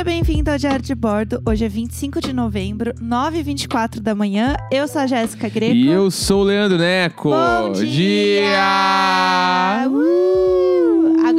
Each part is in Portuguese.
Seja bem-vindo ao Diário de Bordo. Hoje é 25 de novembro, 9h24 da manhã. Eu sou a Jéssica Greco. E eu sou o Leandro Neco. Bom dia! dia! Uh!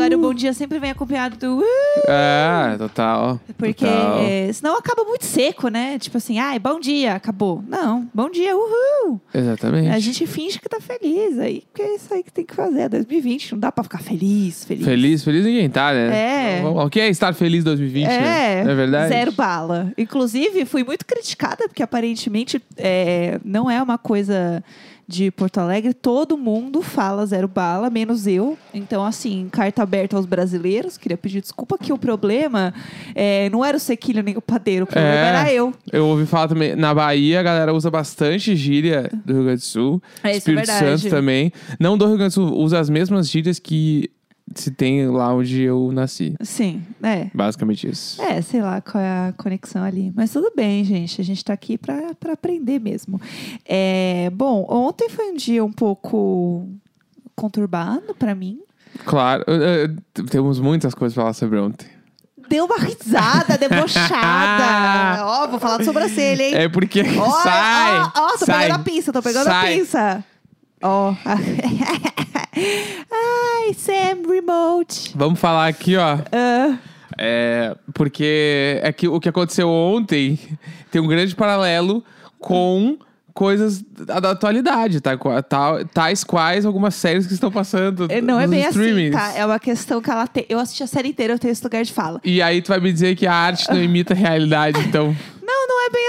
Agora o bom dia sempre vem acompanhado do uh, É, total. porque total. é, senão acaba muito seco, né? Tipo assim, ai, bom dia, acabou. Não, bom dia, uhul. Exatamente. A gente finge que tá feliz aí, porque é isso aí que tem que fazer. É 2020, não dá pra ficar feliz, feliz. Feliz, feliz ninguém tá, né? É. O que é estar feliz 2020? né? É, Não é verdade? zero bala. Inclusive, fui muito criticada, porque aparentemente é, não é uma coisa de Porto Alegre. Todo mundo fala zero bala, menos eu. Então, assim, carta aberta aos brasileiros. Queria pedir desculpa que o problema é, não era o sequilho nem o padeiro. O problema É. era eu. Eu ouvi falar também, na Bahia a galera usa bastante gíria do Rio Grande do Sul. É, é Espírito verdade. Santo também. Não do Rio Grande do Sul, usa as mesmas gírias que se tem lá onde eu nasci. Sim, é. Basicamente isso. É, sei lá qual é a conexão ali. Mas tudo bem, gente. A gente tá aqui pra, pra aprender mesmo. É, bom, ontem foi um dia um pouco conturbado pra mim. Claro, temos muitas coisas pra falar sobre ontem. Deu uma risada debochada. Ó, vou falar de sobrancelha, hein? É porque Ó, sai, Ó, ó, tô sai, pegando a pinça, tô pegando sai. a pinça. Ó. Ai, Sam Remote. Vamos falar aqui, ó. Ah, É, porque é que o que aconteceu ontem tem um grande paralelo com coisas da, da atualidade, tá? Tal- tais quais algumas séries que estão passando não é bem assim, streamings. tá? É uma questão que ela tem. Eu assisti a série inteira, eu tenho esse lugar de fala. E aí tu vai me dizer que a arte não imita a realidade, então...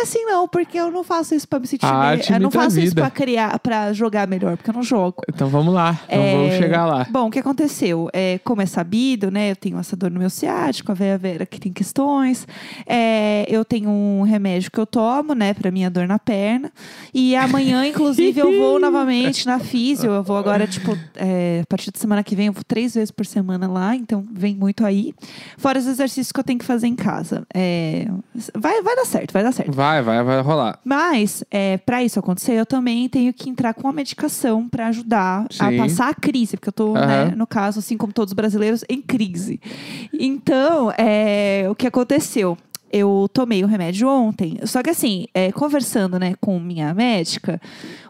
É assim, não, porque eu não faço isso pra me sentir A melhor. Eu não faço isso vida. pra criar, para jogar melhor, porque eu não jogo. Então vamos lá, então É, vamos chegar lá. Bom, o que aconteceu? É, como é sabido, né? Eu tenho essa dor no meu ciático, a Vera Vera que tem questões. É, eu tenho um remédio que eu tomo, né, pra minha dor na perna. E amanhã, inclusive, eu vou novamente na físio. Eu vou agora, tipo, é, a partir da semana que vem, eu vou três vezes por semana lá, então vem muito aí. Fora os exercícios que eu tenho que fazer em casa. É, vai, vai dar certo, vai dar certo. Vai, vai, vai rolar. Mas, é, para isso acontecer, eu também tenho que entrar com uma medicação para ajudar a Sim. passar a crise, porque eu tô, Aham. né, no caso, assim como todos os brasileiros, em crise. Então, é, o que aconteceu? Eu tomei o remédio ontem. Só que assim, é, conversando né, com minha médica,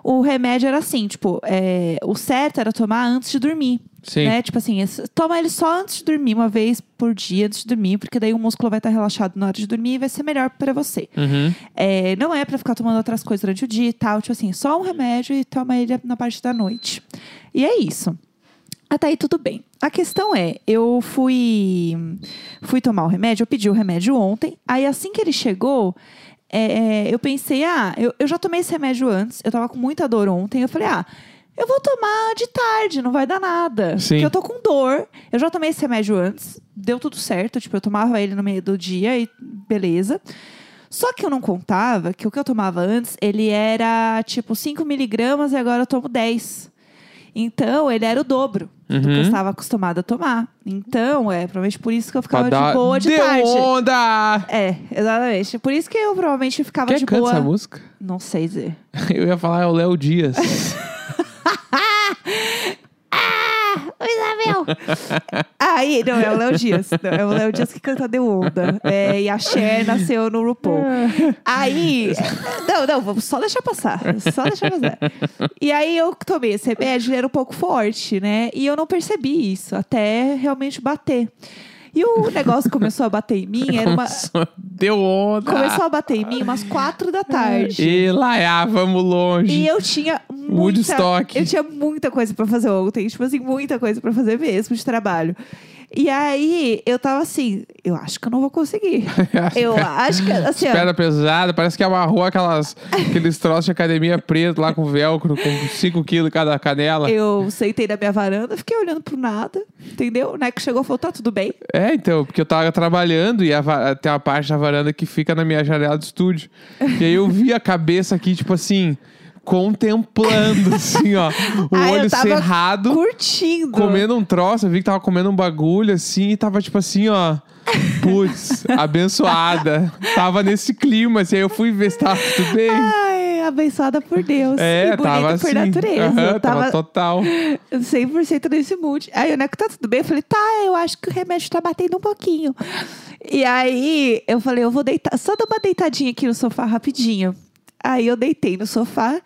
o remédio era assim, tipo, é, o certo era tomar antes de dormir. Sim. Né? Tipo assim, toma ele só antes de dormir, uma vez por dia antes de dormir, porque daí o músculo vai estar relaxado na hora de dormir e vai ser melhor para você. Uhum. É, não é pra ficar tomando outras coisas durante o dia e tal. Tipo assim, só um remédio e toma ele na parte da noite. E é isso. Até aí tudo bem. A questão é, eu fui fui tomar o remédio, eu pedi o remédio ontem. Aí assim que ele chegou, é, eu pensei, ah, eu, eu já tomei esse remédio antes, eu tava com muita dor ontem. Eu falei, ah, eu vou tomar de tarde, não vai dar nada. Sim. Porque eu tô com dor. Eu já tomei esse remédio antes, deu tudo certo. Tipo, eu tomava ele no meio do dia e beleza. Só que eu não contava que o que eu tomava antes, ele era tipo 5 miligramas e agora eu tomo 10. Então, ele era o dobro do que eu Uhum. estava acostumada a tomar. Então, é provavelmente por isso que eu ficava dar- de boa de Deu tarde. onda! É, exatamente. Por isso que eu provavelmente ficava Quem de canta boa. essa música? Não sei dizer. Eu ia falar é o Léo Dias. Aí, não, é o Léo Dias. Não, é o Léo Dias que canta Deu Onda. É, e a Cher nasceu no RuPaul. Aí, não, não, vamos só deixar passar. Só deixar passar. E aí eu tomei esse remédio, ele era um pouco forte, né? E eu não percebi isso, até realmente bater. E o negócio começou a bater em mim, era uma... Começou- Deu onda! Começou a bater em mim umas quatro da tarde. E lá, ah, vamos longe. E eu tinha muita, Woodstock. eu tinha muita coisa pra fazer ontem, tipo assim, muita coisa pra fazer mesmo de trabalho. E aí eu tava assim, eu acho que eu não vou conseguir. eu acho que assim, Pedra pesada, parece que amarrou aquelas, aqueles troços de academia preto lá com velcro, com 5 quilos cada canela. eu sentei na minha varanda, fiquei olhando pro nada, entendeu? O Neco chegou e falou: tá tudo bem. É, então, porque eu tava trabalhando e a tem uma parte da varanda que fica na minha janela do estúdio. E aí eu vi a cabeça aqui, tipo assim, contemplando, assim, ó. O eu olho cerrado, Curtindo. comendo um troço. Eu vi que tava comendo um bagulho, assim, e tava tipo assim, ó. Putz, abençoada. Tava nesse clima, assim, aí eu fui ver se tava tudo bem. Ai, abençoada por Deus. É, e bonita tava por assim. natureza. Eu tava tava total. 100% nesse mood. Aí o Neco, tá tudo bem? Eu falei, tá, eu acho que o remédio tá batendo um pouquinho. E aí eu falei, eu vou deitar, só dar uma deitadinha aqui no sofá rapidinho. Aí eu deitei no sofá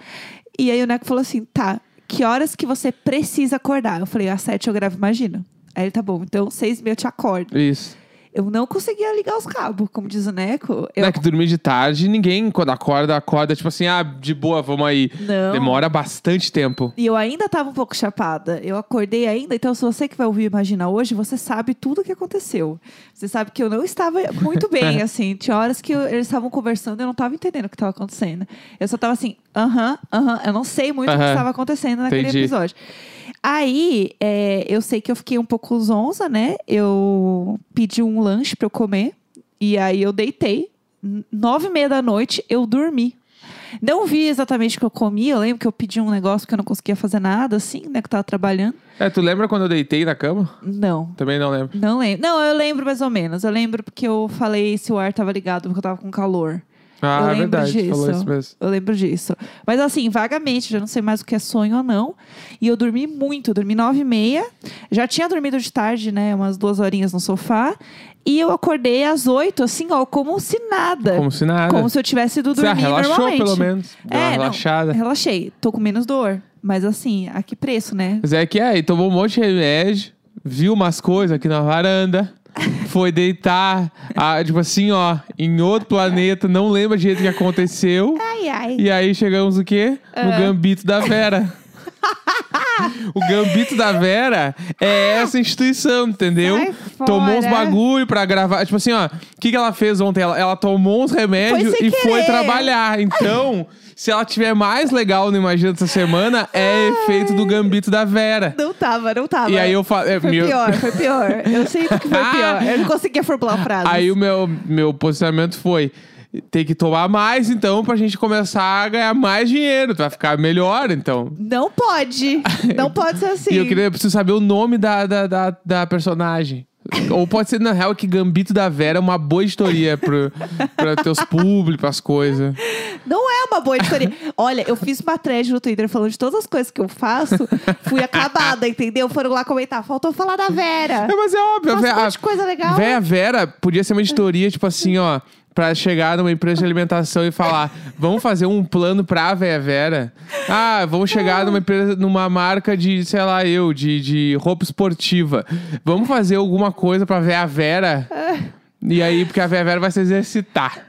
e aí o Neco falou assim, tá, que horas que você precisa acordar? Eu falei, às sete eu gravo, imagina. Aí ele, tá bom, então seis e meia eu te acordo. Isso. Eu não conseguia ligar os cabos, como diz o Neco. Eu Não é que dormir de tarde, ninguém, quando acorda, acorda tipo assim, ah, de boa, vamos aí. Não. Demora bastante tempo. E eu ainda tava um pouco chapada. Eu acordei ainda, então se você que vai ouvir Imagina hoje, você sabe tudo o que aconteceu. Você sabe que eu não estava muito bem, assim. Tinha horas que eu- eles estavam conversando e eu não estava entendendo o que estava acontecendo. Eu só tava assim, aham, aham. Eu não sei muito o que estava acontecendo naquele Entendi. episódio. Aí, é, eu sei que eu fiquei um pouco zonza, né? Eu pedi um lanche pra eu comer. E aí eu deitei. Nove e meia da noite, eu dormi. Não vi exatamente o que eu comi. Eu lembro que eu pedi um negócio que eu não conseguia fazer nada, assim, né? Que eu tava trabalhando. É, tu lembra quando eu deitei na cama? Não. Também não lembro. Não lembro. Não, eu lembro mais ou menos. Eu lembro porque eu falei se o ar tava ligado, porque eu tava com calor. Ah, eu é lembro verdade, disso. falou isso mesmo. Eu lembro disso. Mas assim, vagamente, já não sei mais o que é sonho ou não. E eu dormi muito, eu dormi nove e meia. Já tinha dormido de tarde, né? Umas duas horinhas no sofá. E eu acordei às oito, assim, ó, como se nada. Como se nada. Como se eu tivesse ido Você dormir relaxou normalmente. pelo menos. Deu É, não, relaxada. Relaxei. Tô com menos dor. Mas assim, a que preço, né? Mas é que aí, tomou um monte de remédio, viu umas coisas aqui na varanda, foi deitar, ah, tipo assim, ó, em outro planeta, não lembra direito o que aconteceu. Ai, ai. E aí chegamos o quê? No Ah. Gambito da Vera. O Gambito da Vera é essa instituição, entendeu? Tomou uns bagulho pra gravar. Tipo assim, ó, o que, que ela fez ontem? Ela, ela tomou uns remédios Foi e foi querer. trabalhar. Então, se ela tiver mais legal no Imagina essa semana, é efeito do Gambito da Vera. Não tava, não tava. E aí eu falo. é, Foi meu- pior, foi pior. Eu sinto que foi pior. Eu não conseguia formular a frase. Aí o meu, meu posicionamento foi. Tem que tomar mais, então, pra gente começar a ganhar mais dinheiro. Tu vai ficar melhor, então. Não pode. Não pode ser assim. E eu queria eu preciso saber o nome da, da, da, da personagem. Ou pode ser, na real, que Gambito da Vera é uma boa editoria pro, pra teus públicos, as coisas. Não é uma boa história. Olha, eu fiz uma thread no Twitter falando de todas as coisas que eu faço. Fui acabada, entendeu? Foram lá comentar. Faltou falar da Vera. É, mas é óbvio. Faço a, coisa legal. Véia Vera podia ser uma editoria, tipo assim, ó. Pra chegar numa empresa de alimentação e falar: vamos fazer um plano pra Véia Vera. Ah, vamos chegar numa empresa, numa marca de, sei lá, eu, de, de roupa esportiva. Vamos fazer alguma coisa pra Véia Vera. E aí, porque a Véia Vera vai se exercitar.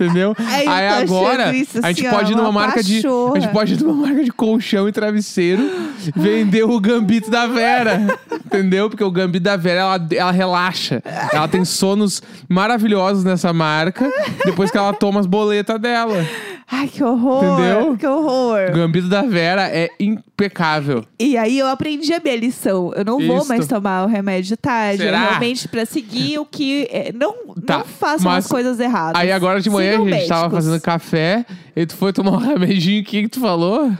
Entendeu? Aí tô agora, isso, a gente assim, ó, pode ir numa uma marca de. A pachorra. gente pode ir numa marca de colchão e travesseiro vender o gambito da Vera. entendeu? Porque o gambito da Vera, ela, ela relaxa. Ela tem sonos maravilhosos nessa marca depois que ela toma as boletas dela. Ai, que horror. Entendeu? Que horror. O gambito da Vera é impecável. E aí eu aprendi a minha lição. Eu não vou Isso. mais tomar o remédio de tarde. Será? Realmente pra seguir o que. é, não, Tá, não façam mas as coisas erradas. Aí agora de manhã Sigam a gente tava médicos. fazendo café e tu foi tomar um remedinho. O que, que tu falou?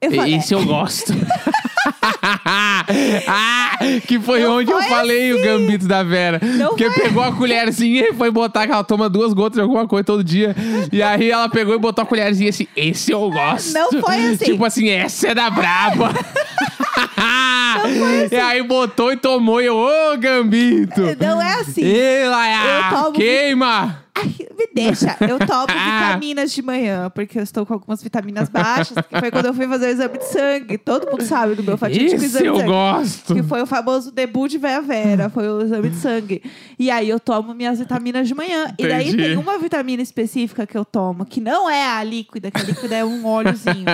Eu falei, Esse eu gosto. ah, que foi Não onde eu foi falei o assim. gambito da Vera. Não Porque foi. pegou a colherzinha e foi botar, que ela toma duas gotas de alguma coisa todo dia. E aí ela pegou e botou a colherzinha assim, esse eu gosto. Não foi assim. Tipo assim, essa é da braba. assim. E aí botou e tomou e eu, ô gambito. Não é assim. Ei, Laia, Eu tomo- queima. Deixa. Eu tomo vitaminas de manhã, porque eu estou com algumas vitaminas baixas. Que foi quando eu fui fazer o exame de sangue. Todo mundo sabe do meu fatídico Esse exame eu de sangue. gosto. Que foi o famoso debut de Vera Vera, foi o exame de sangue. E aí eu tomo minhas vitaminas de manhã. E daí Entendi. tem uma vitamina específica que eu tomo, que não é a líquida, que a líquida é um óleozinho.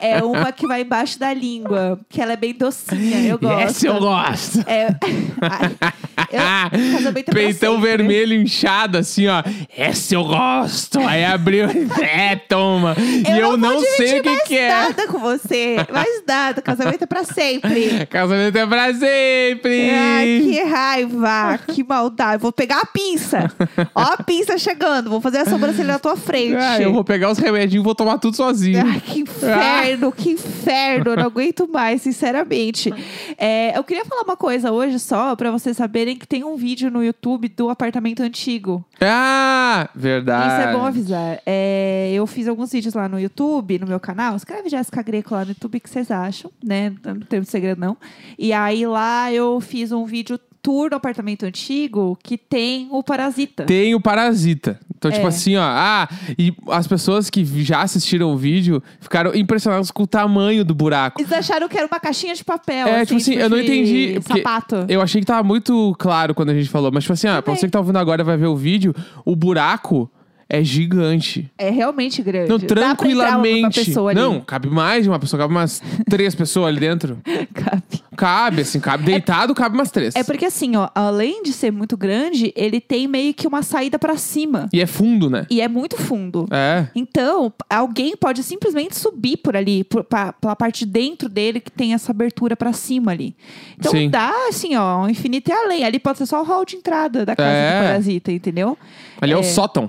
é uma que vai embaixo da língua, que ela é bem docinha. Eu gosto. Esse eu gosto. É. Ai, eu- casamento é Peitão sempre. vermelho inchado, assim, ó. Esse eu gosto. Aí abriu. É, toma. e eu vou não sei o que, mais que é. nada com você. Mais nada. Casamento é pra sempre. Casamento é pra sempre. Ai, que raiva, que maldade. Vou pegar a pinça. Ó a pinça chegando. Vou fazer a sobrancelha na tua frente. Ah, eu vou pegar os remedinhos e vou tomar tudo sozinho. Ai, que inferno, que inferno. Eu não aguento mais, sinceramente. É, eu queria falar uma coisa hoje só, pra vocês saberem que tem um vídeo no YouTube do apartamento antigo. Ah, verdade. Isso é bom avisar. É, eu fiz alguns vídeos lá no YouTube, no meu canal. Escreve Jéssica Greco lá no YouTube, o que vocês acham, né? Não tem segredo, não. E aí lá eu fiz um vídeo tour do apartamento antigo que tem o Parasita. Tem o Parasita. Então, tipo É. assim, ó. Ah, e as pessoas que já assistiram o vídeo ficaram impressionadas com o tamanho do buraco. Eles acharam que era uma caixinha de papel. É, tipo assim, eu não entendi, Sapato. Eu achei que tava muito claro quando a gente falou. Mas, tipo assim, ó, pra Também. você que tá ouvindo agora vai ver o vídeo, o buraco é gigante. É realmente grande. Não, tranquilamente. pessoa ali. Não, cabe mais de uma pessoa, cabe umas três pessoas ali dentro. Cabe. Cabe, assim, cabe deitado, cabe umas três. É porque assim, ó, além de ser muito grande, ele tem meio que uma saída pra cima. E é fundo, né? E é muito fundo. É. Então, alguém pode simplesmente subir por ali, por, pra, pela parte de dentro dele que tem essa abertura pra cima ali. Então Sim. dá, assim, ó, um infinito e além. Ali pode ser só o hall de entrada da casa É. do parasita, entendeu? Ali é, o É. sótão.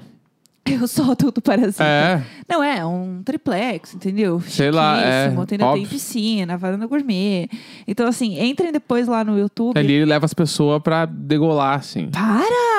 Eu sou tudo parasita. É. Não, é um triplex, entendeu? Sei lá, é, Ainda óbvio. tem piscina, varanda gourmet. Então, assim, entrem depois lá no YouTube. Ali ele leva as pessoas pra degolar, assim. Para!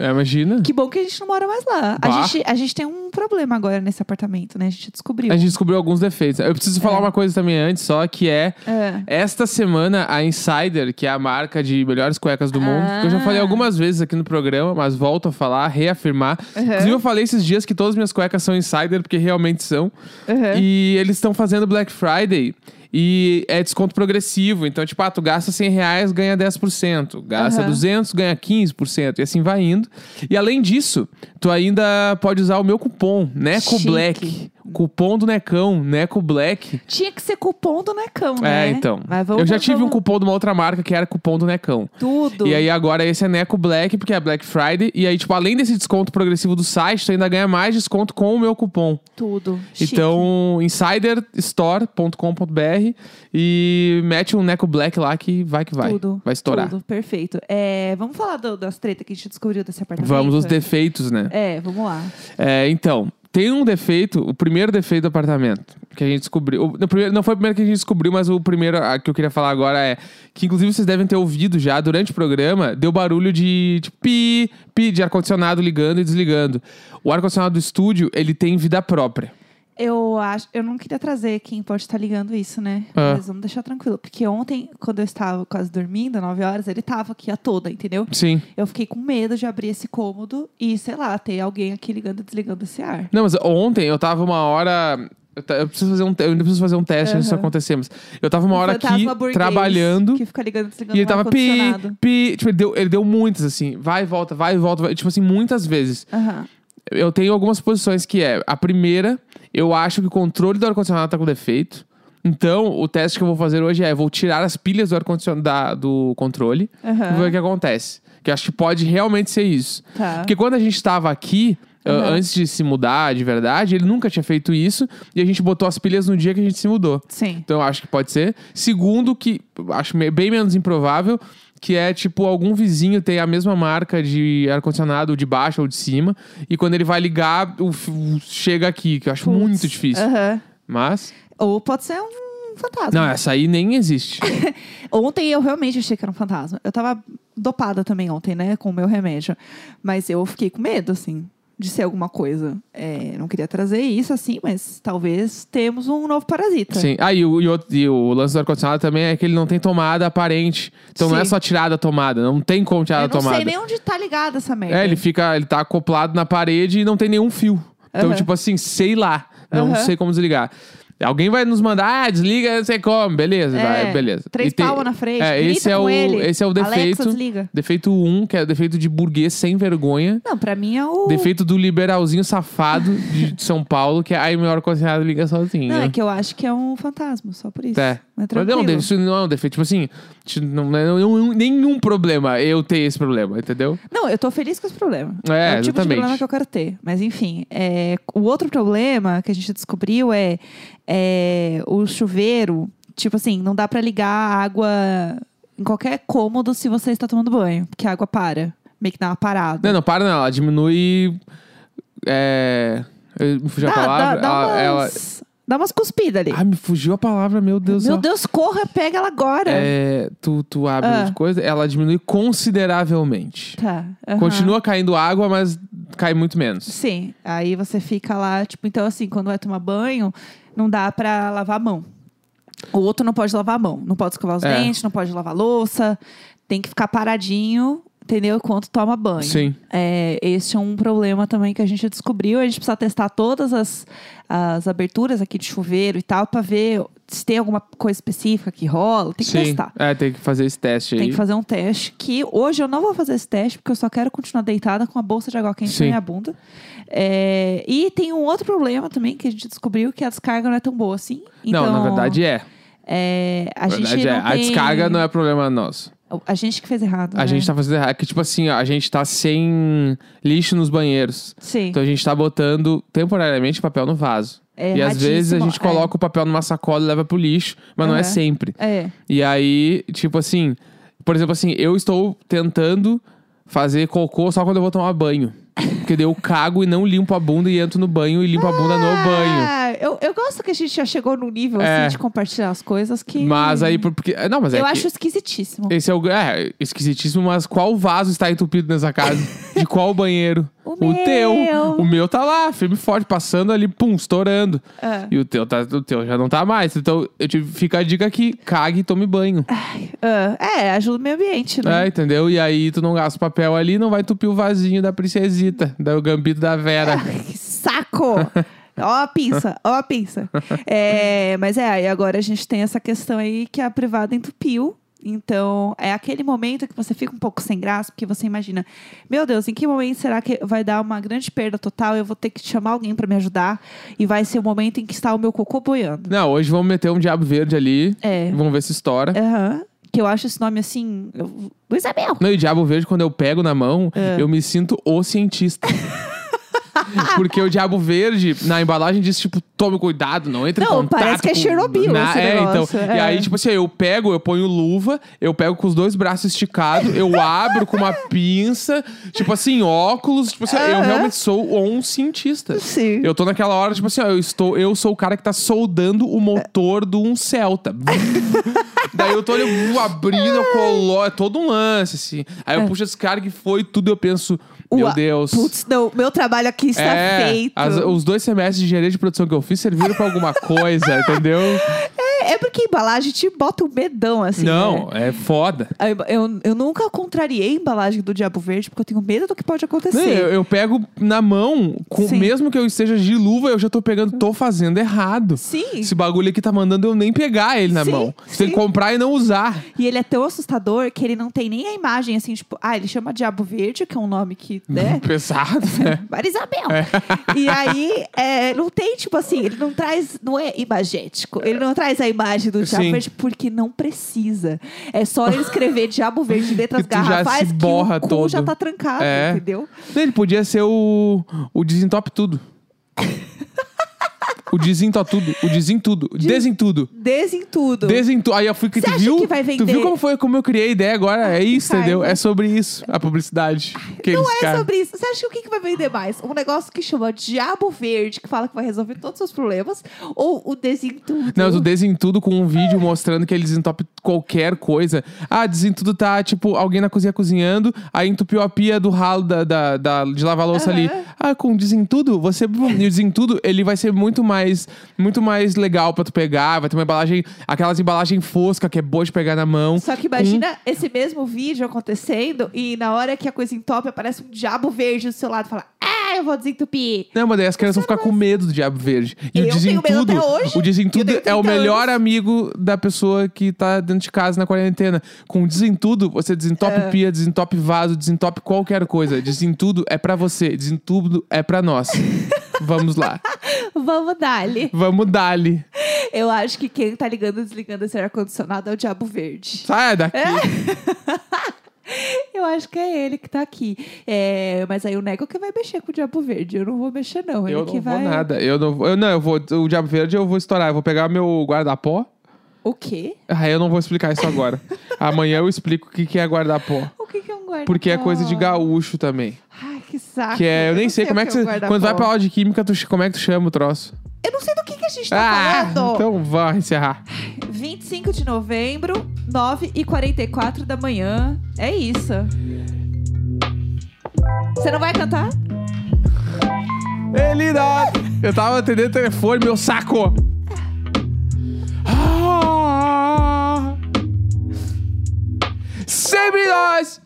É, imagina. Que bom que a gente não mora mais lá. A gente, a gente tem um problema agora nesse apartamento, né? A gente descobriu. A gente descobriu alguns defeitos. Eu preciso falar uma coisa também antes, só que é. É. Esta semana, a Insider, que é a marca de melhores cuecas do mundo, que eu já falei Ah. algumas vezes aqui no programa, mas volto a falar, reafirmar. Uhum. Inclusive, eu falei esses dias que todas as minhas cuecas são Insider, porque realmente são. Uhum. E eles estão fazendo Black Friday. E é desconto progressivo. Então, tipo, ah, tu gasta 100 reais, ganha 10%. Gasta Aham. 200, ganha 15%. E assim vai indo. E além disso, tu ainda pode usar o meu cupom, Neco Chique. Black. Cupom do Necão, Neco Black. Tinha que ser cupom do Necão, né? É, então. Mas vamos, eu já tive um vamos- cupom de uma outra marca que era cupom do Necão. Tudo. E aí agora esse é Neco Black, porque é Black Friday. E aí, tipo, além desse desconto progressivo do site, tu ainda ganha mais desconto com o meu cupom. Tudo. Então, insiderstore.com.br e mete um Neco Black lá que vai que vai. Tudo. Vai estourar. Tudo, perfeito. É, vamos falar do- das tretas que a gente descobriu desse apartamento? Vamos os defeitos, né? É, vamos lá. É, então, tem um defeito, o primeiro defeito do apartamento que a gente descobriu. o- no primeiro- não foi o primeiro que a gente descobriu, mas o primeiro a, que eu queria falar agora é que, inclusive, vocês devem ter ouvido já durante o programa, deu barulho de, de pi, pi, de ar-condicionado ligando e desligando. O ar-condicionado do estúdio, ele tem vida própria. Eu acho, eu não queria trazer quem pode estar ligando isso, né? Ah. Mas vamos deixar tranquilo. Porque ontem, quando eu estava quase dormindo, 9 horas, ele tava aqui a toda, entendeu? Sim. Eu fiquei com medo de abrir esse cômodo e, sei lá, ter alguém aqui ligando e desligando esse ar. Não, mas ontem eu tava uma hora. Eu, preciso fazer um, eu ainda preciso fazer um teste antes disso acontecer. Mas eu tava uma hora aqui trabalhando. Que fica ligando e desligando E ele tava pi, pi. Tipo, ele deu, ele deu muitas, assim. Vai e volta, vai e volta. vai- tipo assim, muitas vezes. Aham. Eu tenho algumas posições que é. A primeira, eu acho que o controle do ar-condicionado tá com defeito. Então, o teste que eu vou fazer hoje é: vou tirar as pilhas do ar-condicionado do controle Aham. e ver o que acontece. Que eu acho que pode realmente ser isso. Tá. Porque quando a gente tava aqui, uh, Aham. antes de se mudar de verdade, ele nunca tinha feito isso. E a gente botou as pilhas no dia que a gente se mudou. Sim. Então eu acho que pode ser. Segundo, que acho bem menos improvável, que é tipo algum vizinho tem a mesma marca de ar-condicionado de baixo ou de cima. E quando ele vai ligar, o, o- chega aqui, que eu acho Putz. muito difícil. Aham. Mas. Ou pode ser um fantasma. Não, essa aí nem existe. Ontem eu realmente achei que era um fantasma. Eu tava dopada também ontem, né? Com o meu remédio. Mas eu fiquei com medo, assim, de ser alguma coisa. É, não queria trazer isso, assim, mas talvez temos um novo parasita. Sim. Ah, e o, e o, e o lance do ar-condicionado também é que ele não tem tomada aparente. Então não é Sim. só tirar da tomada. Não tem como tirar Eu da não tomada. sei nem onde tá ligada essa merda. É, ele fica, ele tá acoplado na parede e não tem nenhum fio. Então, Aham. tipo assim, sei lá. Não Aham. sei como desligar. Alguém vai nos mandar, ah, desliga, sei como. Beleza, É, vai, beleza. Três tem- palmas na frente. É, esse é com o, ele. esse é o Alexa, defeito. desliga. Defeito 1, um, que é o defeito de burguês sem vergonha. Não, pra mim é o... Defeito do liberalzinho safado de de São Paulo, que é aí melhor considerado liga sozinho. Não, é que eu acho que é um fantasma, só por isso. É. Mas Mas não, isso não é um defeito. Tipo assim, não é nenhum, problema eu ter esse problema, entendeu? Não, eu tô feliz com esse problema. É, o tipo de exatamente. problema que eu quero ter. Mas enfim, é, o outro problema que a gente descobriu é, é o chuveiro. Tipo assim, não dá pra ligar a água em qualquer cômodo se você está tomando banho, porque a água para. Meio que dá uma parada. Não, não, para não. Ela diminui. É. eu Me fugiu a dá, palavra. dá, dá ela, ela- umas- Dá umas cuspidas ali. Ai, me fugiu a palavra, meu Deus Meu céu. Deus, corra, pega ela agora. É, tu, tu abre Ah. as coisas, ela diminui consideravelmente. Tá. Continua caindo água, mas cai muito menos. Sim. Aí você fica lá, tipo, então assim, quando vai tomar banho, não dá pra lavar a mão. O outro não pode lavar a mão. Não pode escovar os É. dentes, não pode lavar louça. Tem que ficar paradinho, entendeu? Enquanto toma banho. Sim. É, esse é um problema também que a gente descobriu. A gente precisa testar todas as, as aberturas aqui de chuveiro e tal, pra ver se tem alguma coisa específica que rola. Tem que Sim. testar. É, tem que fazer esse teste aí. Tem que fazer um teste. Que hoje eu não vou fazer esse teste, porque eu só quero continuar deitada com a bolsa de água quente Sim. na minha bunda. É, e tem um outro problema também que a gente descobriu que a descarga não é tão boa assim. Não, Então, na verdade é. é, a verdade é. não A tem- descarga não é problema nosso. A gente que fez errado. A né? gente tá fazendo errado. Que tipo assim, a gente tá sem lixo nos banheiros. Sim. Então a gente tá botando temporariamente papel no vaso. É e às vezes a gente coloca o papel numa sacola e leva pro lixo, mas não é sempre. É. E aí, tipo assim, por exemplo, assim, eu estou tentando fazer cocô só quando eu vou tomar banho. Porque daí eu cago e não limpo a bunda e entro no banho e limpo a bunda no banho. Eu, eu gosto que a gente já chegou num nível É. assim de compartilhar as coisas que. Mas aí, por- porque. Não, mas é Eu que acho esquisitíssimo. Esse é o. É, esquisitíssimo, mas qual vaso está entupido nessa casa? De qual banheiro? O teu. meu. O meu tá lá, firme e forte, passando ali, pum, estourando. Ah. E o teu, tá, o teu já não tá mais. Então, eu tive, fica a dica aqui: cague e tome banho. Ah, é, ajuda o meio ambiente, né? É, entendeu? E aí tu não gasta papel ali, não vai entupir o vasinho da princesita, do gambito da Vera. Ah, que saco! Ó a pinça, ó a pinça. É, mas é, aí agora a gente tem essa questão aí que a privada entupiu. Então, é aquele momento que você fica um pouco sem graça, porque você imagina, meu Deus, em que momento será que vai dar uma grande perda total? Eu vou ter que chamar alguém pra me ajudar e vai ser o momento em que está o meu cocô boiando. Não, hoje vamos meter um diabo verde ali. É. Vamos ver se estoura. Aham. Que eu acho esse nome assim. eu- Luizabel! Não, e diabo verde, quando eu pego na mão, É. eu me sinto o cientista. Porque o diabo verde, na embalagem, diz, tipo, tome cuidado, não entre em Não, contato. parece que é Chernobyl na... esse É, negócio, então. E é. aí, tipo assim, eu pego, eu ponho luva, eu pego com os dois braços esticados, eu abro com uma pinça, tipo assim, óculos, tipo assim, eu Aham. realmente sou um cientista. Sim. Eu tô naquela hora, tipo assim, ó, eu, estou, eu sou o cara que tá soldando o motor de um Celta. Daí eu tô ali uh, abrindo, eu colo, é todo um lance, assim. Aí eu puxo esse cara que foi tudo, eu penso, meu. Ua- Deus. Putz, não, meu trabalho aqui está é, feito. as- os dois semestres de engenharia de produção que eu fiz serviram pra alguma coisa, entendeu? É, é porque embalagem te bota um medão, assim. Não, né? é foda. Emba- Eu, eu nunca contrariei a embalagem do Diabo Verde, porque eu tenho medo do que pode Não, acontecer. Eu, eu pego na mão, com- Sim. mesmo que eu esteja de luva, eu já tô pegando, tô fazendo errado. Sim. Esse bagulho aqui tá mandando eu nem pegar ele na Sim, mão. Você tem que comprar e não usar. E ele é tão assustador que ele não tem nem a imagem, assim, tipo... Ah, ele chama Diabo Verde, que é um nome que, né... Pesado, né? Marisabel. E aí, é, não tem, tipo assim, ele não traz, não é imagético. Ele não traz a imagem do Diabo Sim. Verde porque não precisa. É só ele escrever Diabo Verde em letras garrafais que o cu todo. já tá trancado, É. entendeu? Ele podia ser o, o desentope tudo. O desentope tudo. O desentudo. Desentudo. Desentudo. Desentudo. Aí eu fui que Você tu viu? que vai Tu vender? viu como foi como eu criei a ideia agora? É isso, entendeu? É sobre isso, a publicidade. Que Não eles é caras- sobre isso. Você acha que o que, que vai vender mais? Um negócio que chama Diabo Verde, que fala que vai resolver todos os seus problemas, ou o Desentudo? Não, tu desentudo com um vídeo mostrando que ele desentope qualquer coisa. Ah, desentudo tá, tipo, alguém na cozinha cozinhando, aí entupiu a pia do ralo da, da, da- de lavar louça ali. Aham. Ah, com desentudo, você. E o desentudo, ele vai ser muito mais, muito mais legal pra tu pegar. Vai ter uma embalagem, aquelas embalagem fosca que é boa de pegar na mão. Só que imagina esse mesmo vídeo acontecendo e na hora que a coisa entope aparece um diabo verde do seu lado e fala: Ah, eu vou desentupir. Não, mas daí as crianças vão ficar com medo do diabo verde. E Eu o tenho medo desentudo, até hoje. o desentudo é o 30 melhor anos. amigo da pessoa que tá dentro de casa na quarentena. Com o desentudo, você desentope É. pia, desentope vaso, desentope qualquer coisa. Desentudo é pra você, desentudo é pra nós. Vamos lá. Vamos dar-lhe. Vamos dar-lhe. Eu acho que quem tá ligando e desligando esse ar-condicionado é o diabo verde. Sai daqui. Eu acho que é ele que tá aqui. É, mas aí o Nego que vai mexer com o diabo verde. Eu não vou mexer, não. Ele Eu que não vai. vou nada. Eu não, eu, não, eu vou. O diabo verde eu vou estourar. Eu vou pegar meu guarda-pó. O quê? Ah, eu não vou explicar isso agora. Amanhã eu explico o que que é guarda-pó. O que, que é um guarda Porque é coisa de gaúcho também. Que saco. Que é, eu nem sei como é que você. Quando vai pra aula de química, tu, como é que tu chama o troço? Eu não sei do que, que a gente tá Ah, falando? então vamos encerrar. 25 de novembro, 9 e 44 da manhã. É isso. Você não vai cantar? Ele dá. Eu tava atendendo o telefone, meu saco. Ah, sempre nós.